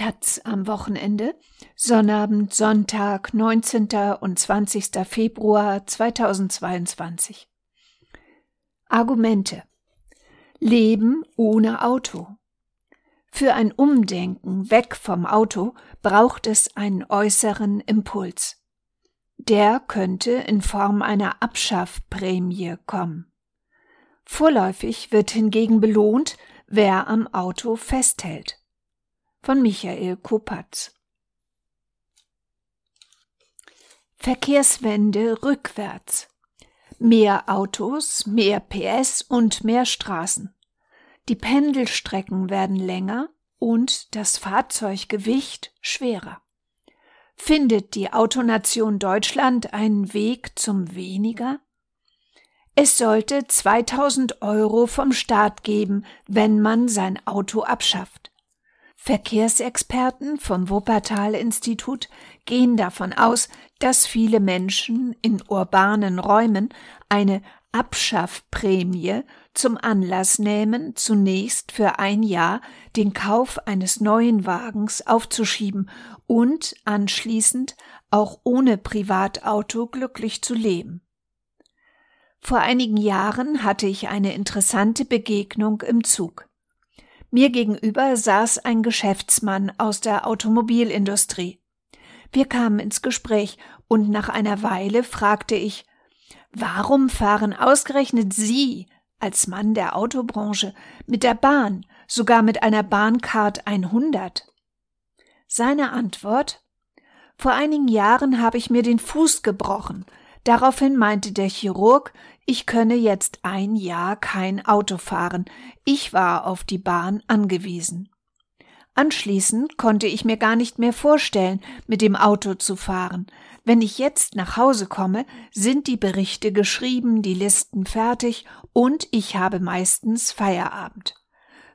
Taz am Wochenende, Sonnabend, Sonntag, 19. und 20. Februar 2022. Argumente. Leben ohne Auto. Für ein Umdenken weg vom Auto braucht es einen äußeren Impuls. Der könnte in Form einer Abschaffprämie kommen. Vorläufig wird hingegen belohnt, wer am Auto festhält von Michael Kopatz. Verkehrswende rückwärts. Mehr Autos, mehr PS und mehr Straßen. Die Pendelstrecken werden länger und das Fahrzeuggewicht schwerer. Findet die Autonation Deutschland einen Weg zum weniger? Es sollte 2000 Euro vom Staat geben, wenn man sein Auto abschafft. Verkehrsexperten vom Wuppertal-Institut gehen davon aus, dass viele Menschen in urbanen Räumen eine Abschaffprämie zum Anlass nehmen, zunächst für ein Jahr den Kauf eines neuen Wagens aufzuschieben und anschließend auch ohne Privatauto glücklich zu leben. Vor einigen Jahren hatte ich eine interessante Begegnung im Zug. Mir gegenüber saß ein Geschäftsmann aus der Automobilindustrie. Wir kamen ins Gespräch und nach einer Weile fragte ich, warum fahren ausgerechnet Sie als Mann der Autobranche mit der Bahn, sogar mit einer Bahncard 100? Seine Antwort Vor einigen Jahren habe ich mir den Fuß gebrochen. Daraufhin meinte der Chirurg, ich könne jetzt ein Jahr kein Auto fahren. Ich war auf die Bahn angewiesen. Anschließend konnte ich mir gar nicht mehr vorstellen, mit dem Auto zu fahren. Wenn ich jetzt nach Hause komme, sind die Berichte geschrieben, die Listen fertig und ich habe meistens Feierabend.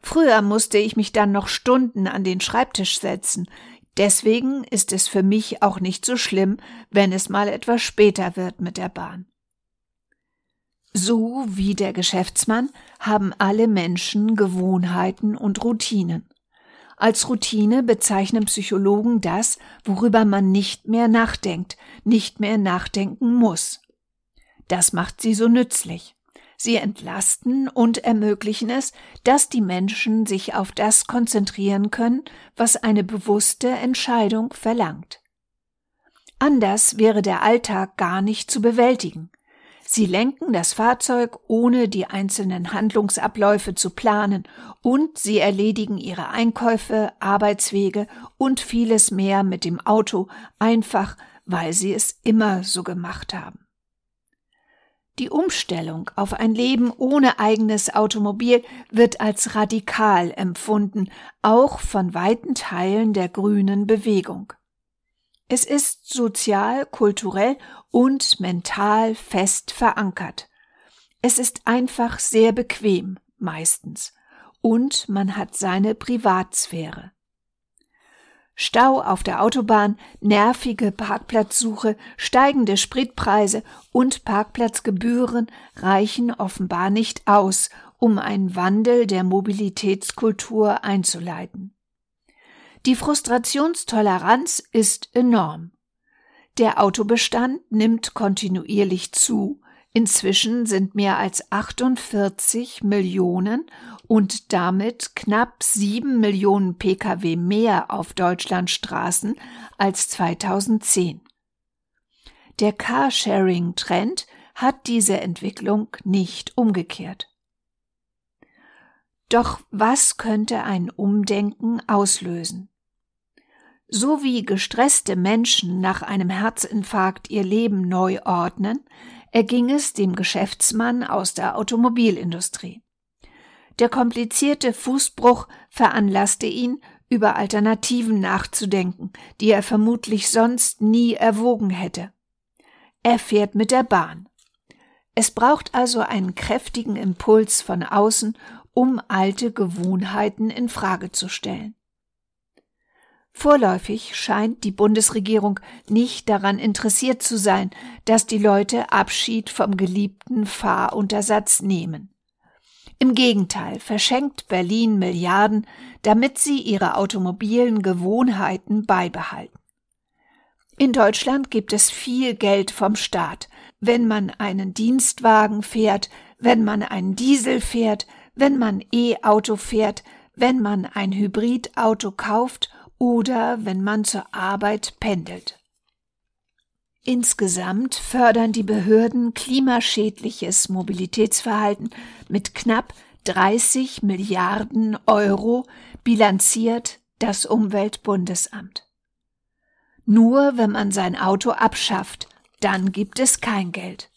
Früher musste ich mich dann noch Stunden an den Schreibtisch setzen. Deswegen ist es für mich auch nicht so schlimm, wenn es mal etwas später wird mit der Bahn. So wie der Geschäftsmann haben alle Menschen Gewohnheiten und Routinen. Als Routine bezeichnen Psychologen das, worüber man nicht mehr nachdenkt, nicht mehr nachdenken muss. Das macht sie so nützlich. Sie entlasten und ermöglichen es, dass die Menschen sich auf das konzentrieren können, was eine bewusste Entscheidung verlangt. Anders wäre der Alltag gar nicht zu bewältigen. Sie lenken das Fahrzeug, ohne die einzelnen Handlungsabläufe zu planen, und sie erledigen ihre Einkäufe, Arbeitswege und vieles mehr mit dem Auto, einfach weil sie es immer so gemacht haben. Die Umstellung auf ein Leben ohne eigenes Automobil wird als radikal empfunden, auch von weiten Teilen der grünen Bewegung. Es ist sozial, kulturell und mental fest verankert. Es ist einfach sehr bequem, meistens, und man hat seine Privatsphäre. Stau auf der Autobahn, nervige Parkplatzsuche, steigende Spritpreise und Parkplatzgebühren reichen offenbar nicht aus, um einen Wandel der Mobilitätskultur einzuleiten. Die Frustrationstoleranz ist enorm. Der Autobestand nimmt kontinuierlich zu. Inzwischen sind mehr als 48 Millionen und damit knapp sieben Millionen Pkw mehr auf Deutschlands Straßen als 2010. Der Carsharing-Trend hat diese Entwicklung nicht umgekehrt. Doch was könnte ein Umdenken auslösen? So wie gestresste Menschen nach einem Herzinfarkt ihr Leben neu ordnen, erging es dem Geschäftsmann aus der Automobilindustrie. Der komplizierte Fußbruch veranlasste ihn, über Alternativen nachzudenken, die er vermutlich sonst nie erwogen hätte. Er fährt mit der Bahn. Es braucht also einen kräftigen Impuls von außen, um alte Gewohnheiten in Frage zu stellen. Vorläufig scheint die Bundesregierung nicht daran interessiert zu sein, dass die Leute Abschied vom geliebten Fahruntersatz nehmen. Im Gegenteil verschenkt Berlin Milliarden, damit sie ihre automobilen Gewohnheiten beibehalten. In Deutschland gibt es viel Geld vom Staat, wenn man einen Dienstwagen fährt, wenn man einen Diesel fährt, wenn man E-Auto fährt, wenn man ein Hybridauto kauft oder wenn man zur Arbeit pendelt. Insgesamt fördern die Behörden klimaschädliches Mobilitätsverhalten mit knapp 30 Milliarden Euro, bilanziert das Umweltbundesamt. Nur wenn man sein Auto abschafft, dann gibt es kein Geld.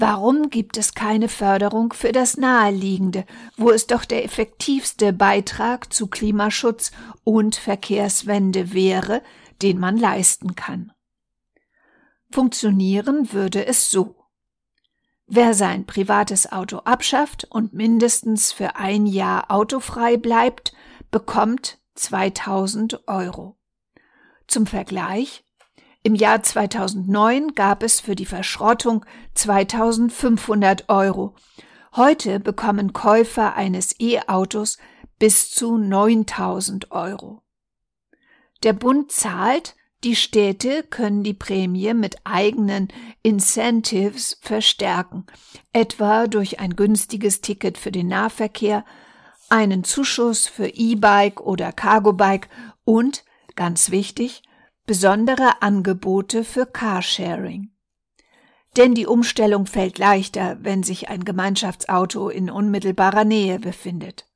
Warum gibt es keine Förderung für das Naheliegende, wo es doch der effektivste Beitrag zu Klimaschutz und Verkehrswende wäre, den man leisten kann? Funktionieren würde es so. Wer sein privates Auto abschafft und mindestens für ein Jahr autofrei bleibt, bekommt 2000 Euro. Zum Vergleich, im Jahr 2009 gab es für die Verschrottung 2500 Euro. Heute bekommen Käufer eines E-Autos bis zu 9000 Euro. Der Bund zahlt, die Städte können die Prämie mit eigenen Incentives verstärken, etwa durch ein günstiges Ticket für den Nahverkehr, einen Zuschuss für E-Bike oder Cargo-Bike und, ganz wichtig, besondere Angebote für Carsharing. Denn die Umstellung fällt leichter, wenn sich ein Gemeinschaftsauto in unmittelbarer Nähe befindet.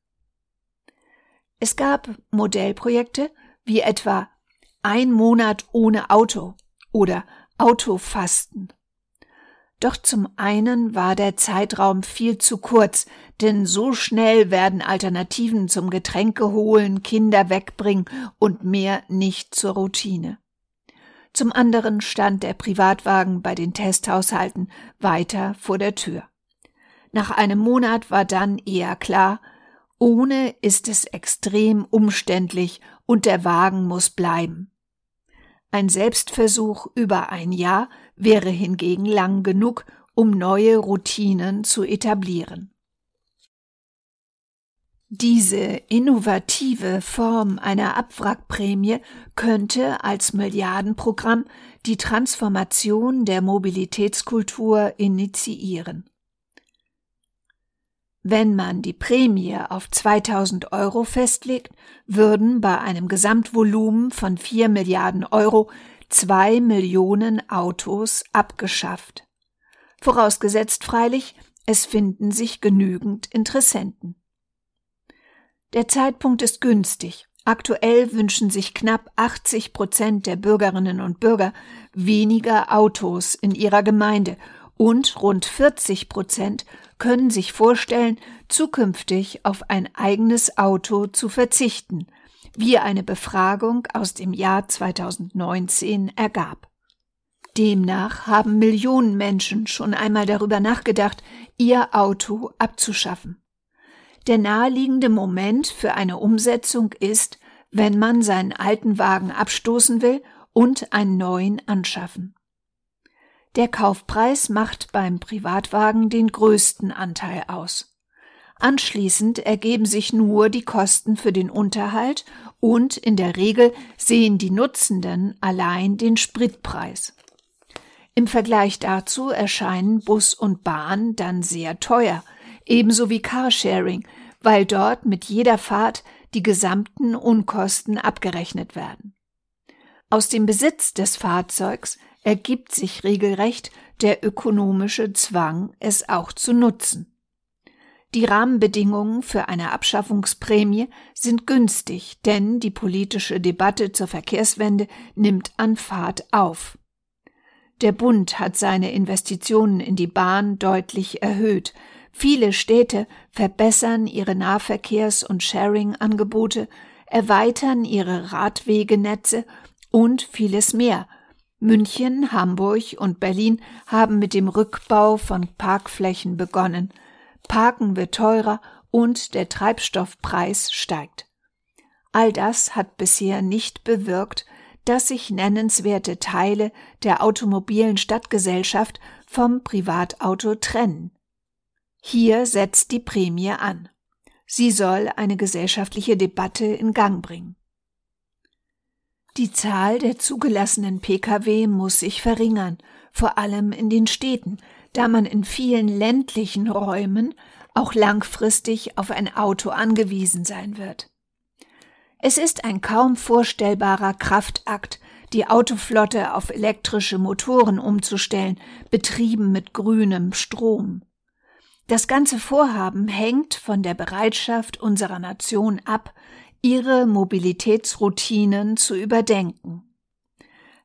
Es gab Modellprojekte wie etwa ein Monat ohne Auto oder Autofasten. Doch zum einen war der Zeitraum viel zu kurz, denn so schnell werden Alternativen zum Getränke holen, Kinder wegbringen und mehr nicht zur Routine. Zum anderen stand der Privatwagen bei den Testhaushalten weiter vor der Tür. Nach einem Monat war dann eher klar, ohne ist es extrem umständlich und der Wagen muss bleiben. Ein Selbstversuch über ein Jahr wäre hingegen lang genug, um neue Routinen zu etablieren. Diese innovative Form einer Abwrackprämie könnte als Milliardenprogramm die Transformation der Mobilitätskultur initiieren. Wenn man die Prämie auf 2000 Euro festlegt, würden bei einem Gesamtvolumen von 4 Milliarden Euro zwei Millionen Autos abgeschafft. Vorausgesetzt freilich, es finden sich genügend Interessenten. Der Zeitpunkt ist günstig. Aktuell wünschen sich knapp 80 Prozent der Bürgerinnen und Bürger weniger Autos in ihrer Gemeinde und rund 40 Prozent können sich vorstellen, zukünftig auf ein eigenes Auto zu verzichten, wie eine Befragung aus dem Jahr 2019 ergab. Demnach haben Millionen Menschen schon einmal darüber nachgedacht, ihr Auto abzuschaffen. Der naheliegende Moment für eine Umsetzung ist, wenn man seinen alten Wagen abstoßen will und einen neuen anschaffen. Der Kaufpreis macht beim Privatwagen den größten Anteil aus. Anschließend ergeben sich nur die Kosten für den Unterhalt und in der Regel sehen die Nutzenden allein den Spritpreis. Im Vergleich dazu erscheinen Bus und Bahn dann sehr teuer, ebenso wie Carsharing, weil dort mit jeder Fahrt die gesamten Unkosten abgerechnet werden. Aus dem Besitz des Fahrzeugs ergibt sich regelrecht der ökonomische Zwang, es auch zu nutzen. Die Rahmenbedingungen für eine Abschaffungsprämie sind günstig, denn die politische Debatte zur Verkehrswende nimmt an Fahrt auf. Der Bund hat seine Investitionen in die Bahn deutlich erhöht. Viele Städte verbessern ihre Nahverkehrs- und Sharing-Angebote, erweitern ihre Radwegenetze und vieles mehr – München, Hamburg und Berlin haben mit dem Rückbau von Parkflächen begonnen. Parken wird teurer und der Treibstoffpreis steigt. All das hat bisher nicht bewirkt, dass sich nennenswerte Teile der automobilen Stadtgesellschaft vom Privatauto trennen. Hier setzt die Prämie an. Sie soll eine gesellschaftliche Debatte in Gang bringen. Die Zahl der zugelassenen Pkw muss sich verringern, vor allem in den Städten, da man in vielen ländlichen Räumen auch langfristig auf ein Auto angewiesen sein wird. Es ist ein kaum vorstellbarer Kraftakt, die Autoflotte auf elektrische Motoren umzustellen, betrieben mit grünem Strom. Das ganze Vorhaben hängt von der Bereitschaft unserer Nation ab, ihre Mobilitätsroutinen zu überdenken.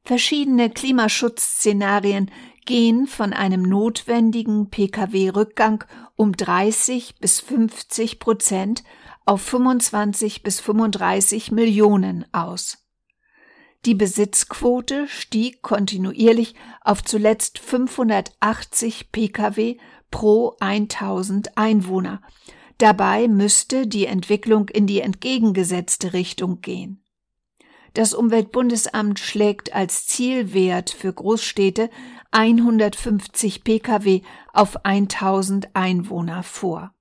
Verschiedene Klimaschutzszenarien gehen von einem notwendigen Pkw-Rückgang um 30 bis 50 Prozent auf 25 bis 35 Millionen aus. Die Besitzquote stieg kontinuierlich auf zuletzt 580 Pkw pro 1000 Einwohner. Dabei müsste die Entwicklung in die entgegengesetzte Richtung gehen. Das Umweltbundesamt schlägt als Zielwert für Großstädte 150 Pkw auf 1000 Einwohner vor.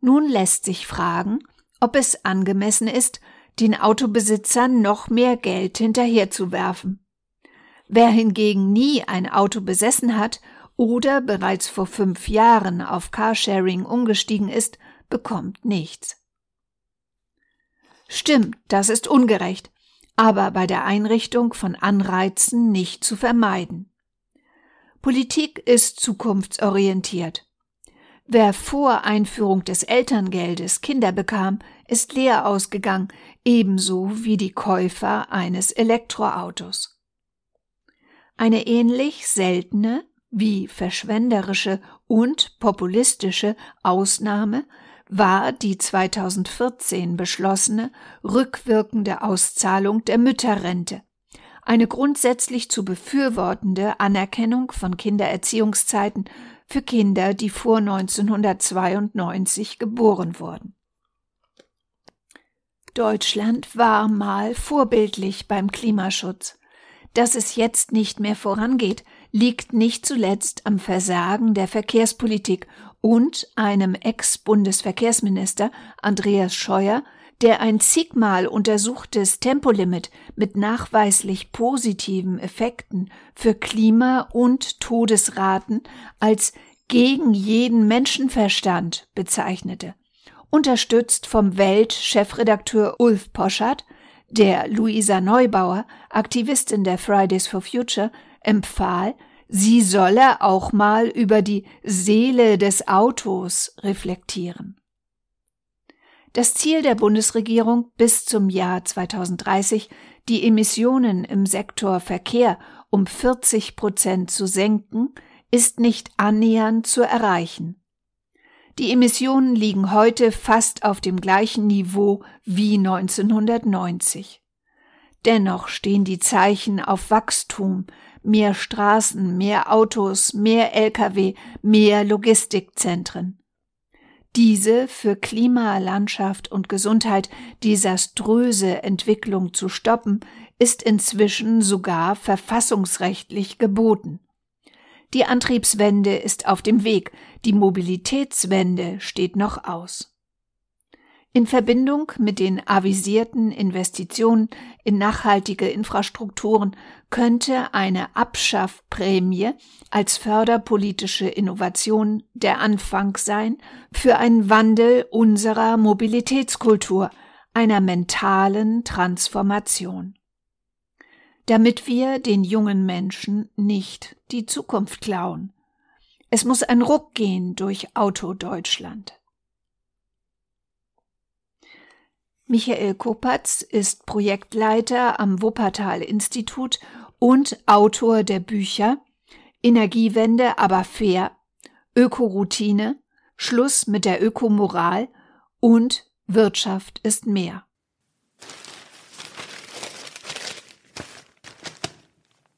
Nun lässt sich fragen, ob es angemessen ist, den Autobesitzern noch mehr Geld hinterherzuwerfen. Wer hingegen nie ein Auto besessen hat oder bereits vor fünf Jahren auf Carsharing umgestiegen ist, bekommt nichts. Stimmt, das ist ungerecht, aber bei der Einrichtung von Anreizen nicht zu vermeiden. Politik ist zukunftsorientiert. Wer vor Einführung des Elterngeldes Kinder bekam, ist leer ausgegangen, ebenso wie die Käufer eines Elektroautos. Eine ähnlich seltene wie verschwenderische und populistische Ausnahme war die 2014 beschlossene rückwirkende Auszahlung der Mütterrente, eine grundsätzlich zu befürwortende Anerkennung von Kindererziehungszeiten für Kinder, die vor 1992 geboren wurden. Deutschland war mal vorbildlich beim Klimaschutz. Dass es jetzt nicht mehr vorangeht, liegt nicht zuletzt am Versagen der Verkehrspolitik und einem Ex-Bundesverkehrsminister Andreas Scheuer, der ein zigmal untersuchtes Tempolimit mit nachweislich positiven Effekten für Klima und Todesraten als gegen jeden Menschenverstand bezeichnete. Unterstützt vom Welt-Chefredakteur Ulf Poschardt, der Luisa Neubauer, Aktivistin der Fridays for Future, empfahl, sie solle auch mal über die Seele des Autos reflektieren. Das Ziel der Bundesregierung bis zum Jahr 2030, die Emissionen im Sektor Verkehr um 40 Prozent zu senken, ist nicht annähernd zu erreichen. Die Emissionen liegen heute fast auf dem gleichen Niveau wie 1990. Dennoch stehen die Zeichen auf Wachstum, mehr Straßen, mehr Autos, mehr Lkw, mehr Logistikzentren. Diese für Klima, Landschaft und Gesundheit desaströse Entwicklung zu stoppen, ist inzwischen sogar verfassungsrechtlich geboten. Die Antriebswende ist auf dem Weg, die Mobilitätswende steht noch aus. In Verbindung mit den avisierten Investitionen in nachhaltige Infrastrukturen könnte eine Abschaffprämie als förderpolitische Innovation der Anfang sein für einen Wandel unserer Mobilitätskultur, einer mentalen Transformation. Damit wir den jungen Menschen nicht die Zukunft klauen. Es muss ein Ruck gehen durch Auto Deutschland. Michael Kopatz ist Projektleiter am Wuppertal Institut und Autor der Bücher Energiewende aber fair, Ökoroutine, Schluss mit der Ökomoral und Wirtschaft ist mehr.